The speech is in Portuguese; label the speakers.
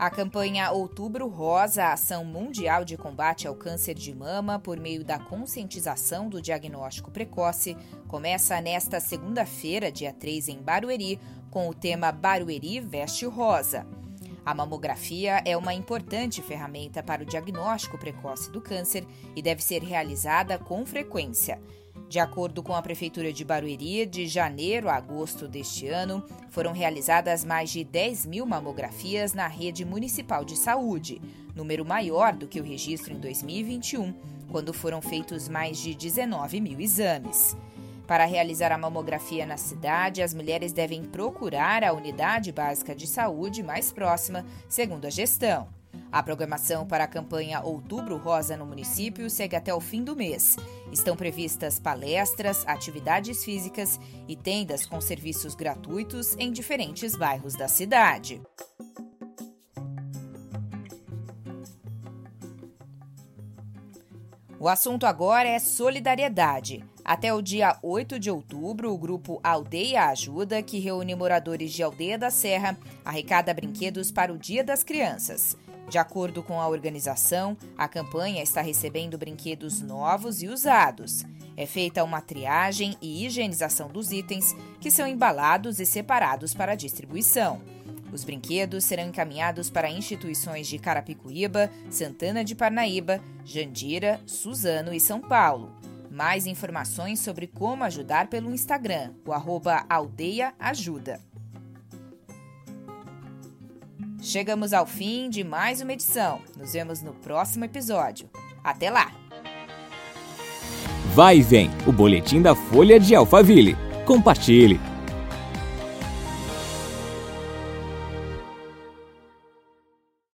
Speaker 1: A campanha Outubro Rosa, a ação mundial de combate ao câncer de mama por meio da conscientização do diagnóstico precoce, começa nesta segunda-feira, dia 3, em Barueri, com o tema Barueri Veste Rosa. A mamografia é uma importante ferramenta para o diagnóstico precoce do câncer e deve ser realizada com frequência. De acordo com a Prefeitura de Barueri, de janeiro a agosto deste ano, foram realizadas mais de 10 mil mamografias na rede municipal de saúde, número maior do que o registro em 2021, quando foram feitos mais de 19 mil exames. Para realizar a mamografia na cidade, as mulheres devem procurar a unidade básica de saúde mais próxima, segundo a gestão. A programação para a campanha Outubro Rosa no município segue até o fim do mês. Estão previstas palestras, atividades físicas e tendas com serviços gratuitos em diferentes bairros da cidade. O assunto agora é solidariedade. Até o dia 8 de outubro, o grupo Aldeia Ajuda, que reúne moradores de Aldeia da Serra, arrecada brinquedos para o Dia das Crianças. De acordo com a organização, a campanha está recebendo brinquedos novos e usados. É feita uma triagem e higienização dos itens, que são embalados e separados para distribuição. Os brinquedos serão encaminhados para instituições de Carapicuíba, Santana de Parnaíba, Jandira, Suzano e São Paulo. Mais informações sobre como ajudar pelo Instagram, o arroba Aldeia Ajuda. Chegamos ao fim de mais uma edição. Nos vemos no próximo episódio. Até lá!
Speaker 2: Vai e vem o boletim da Folha de Alphaville. Compartilhe!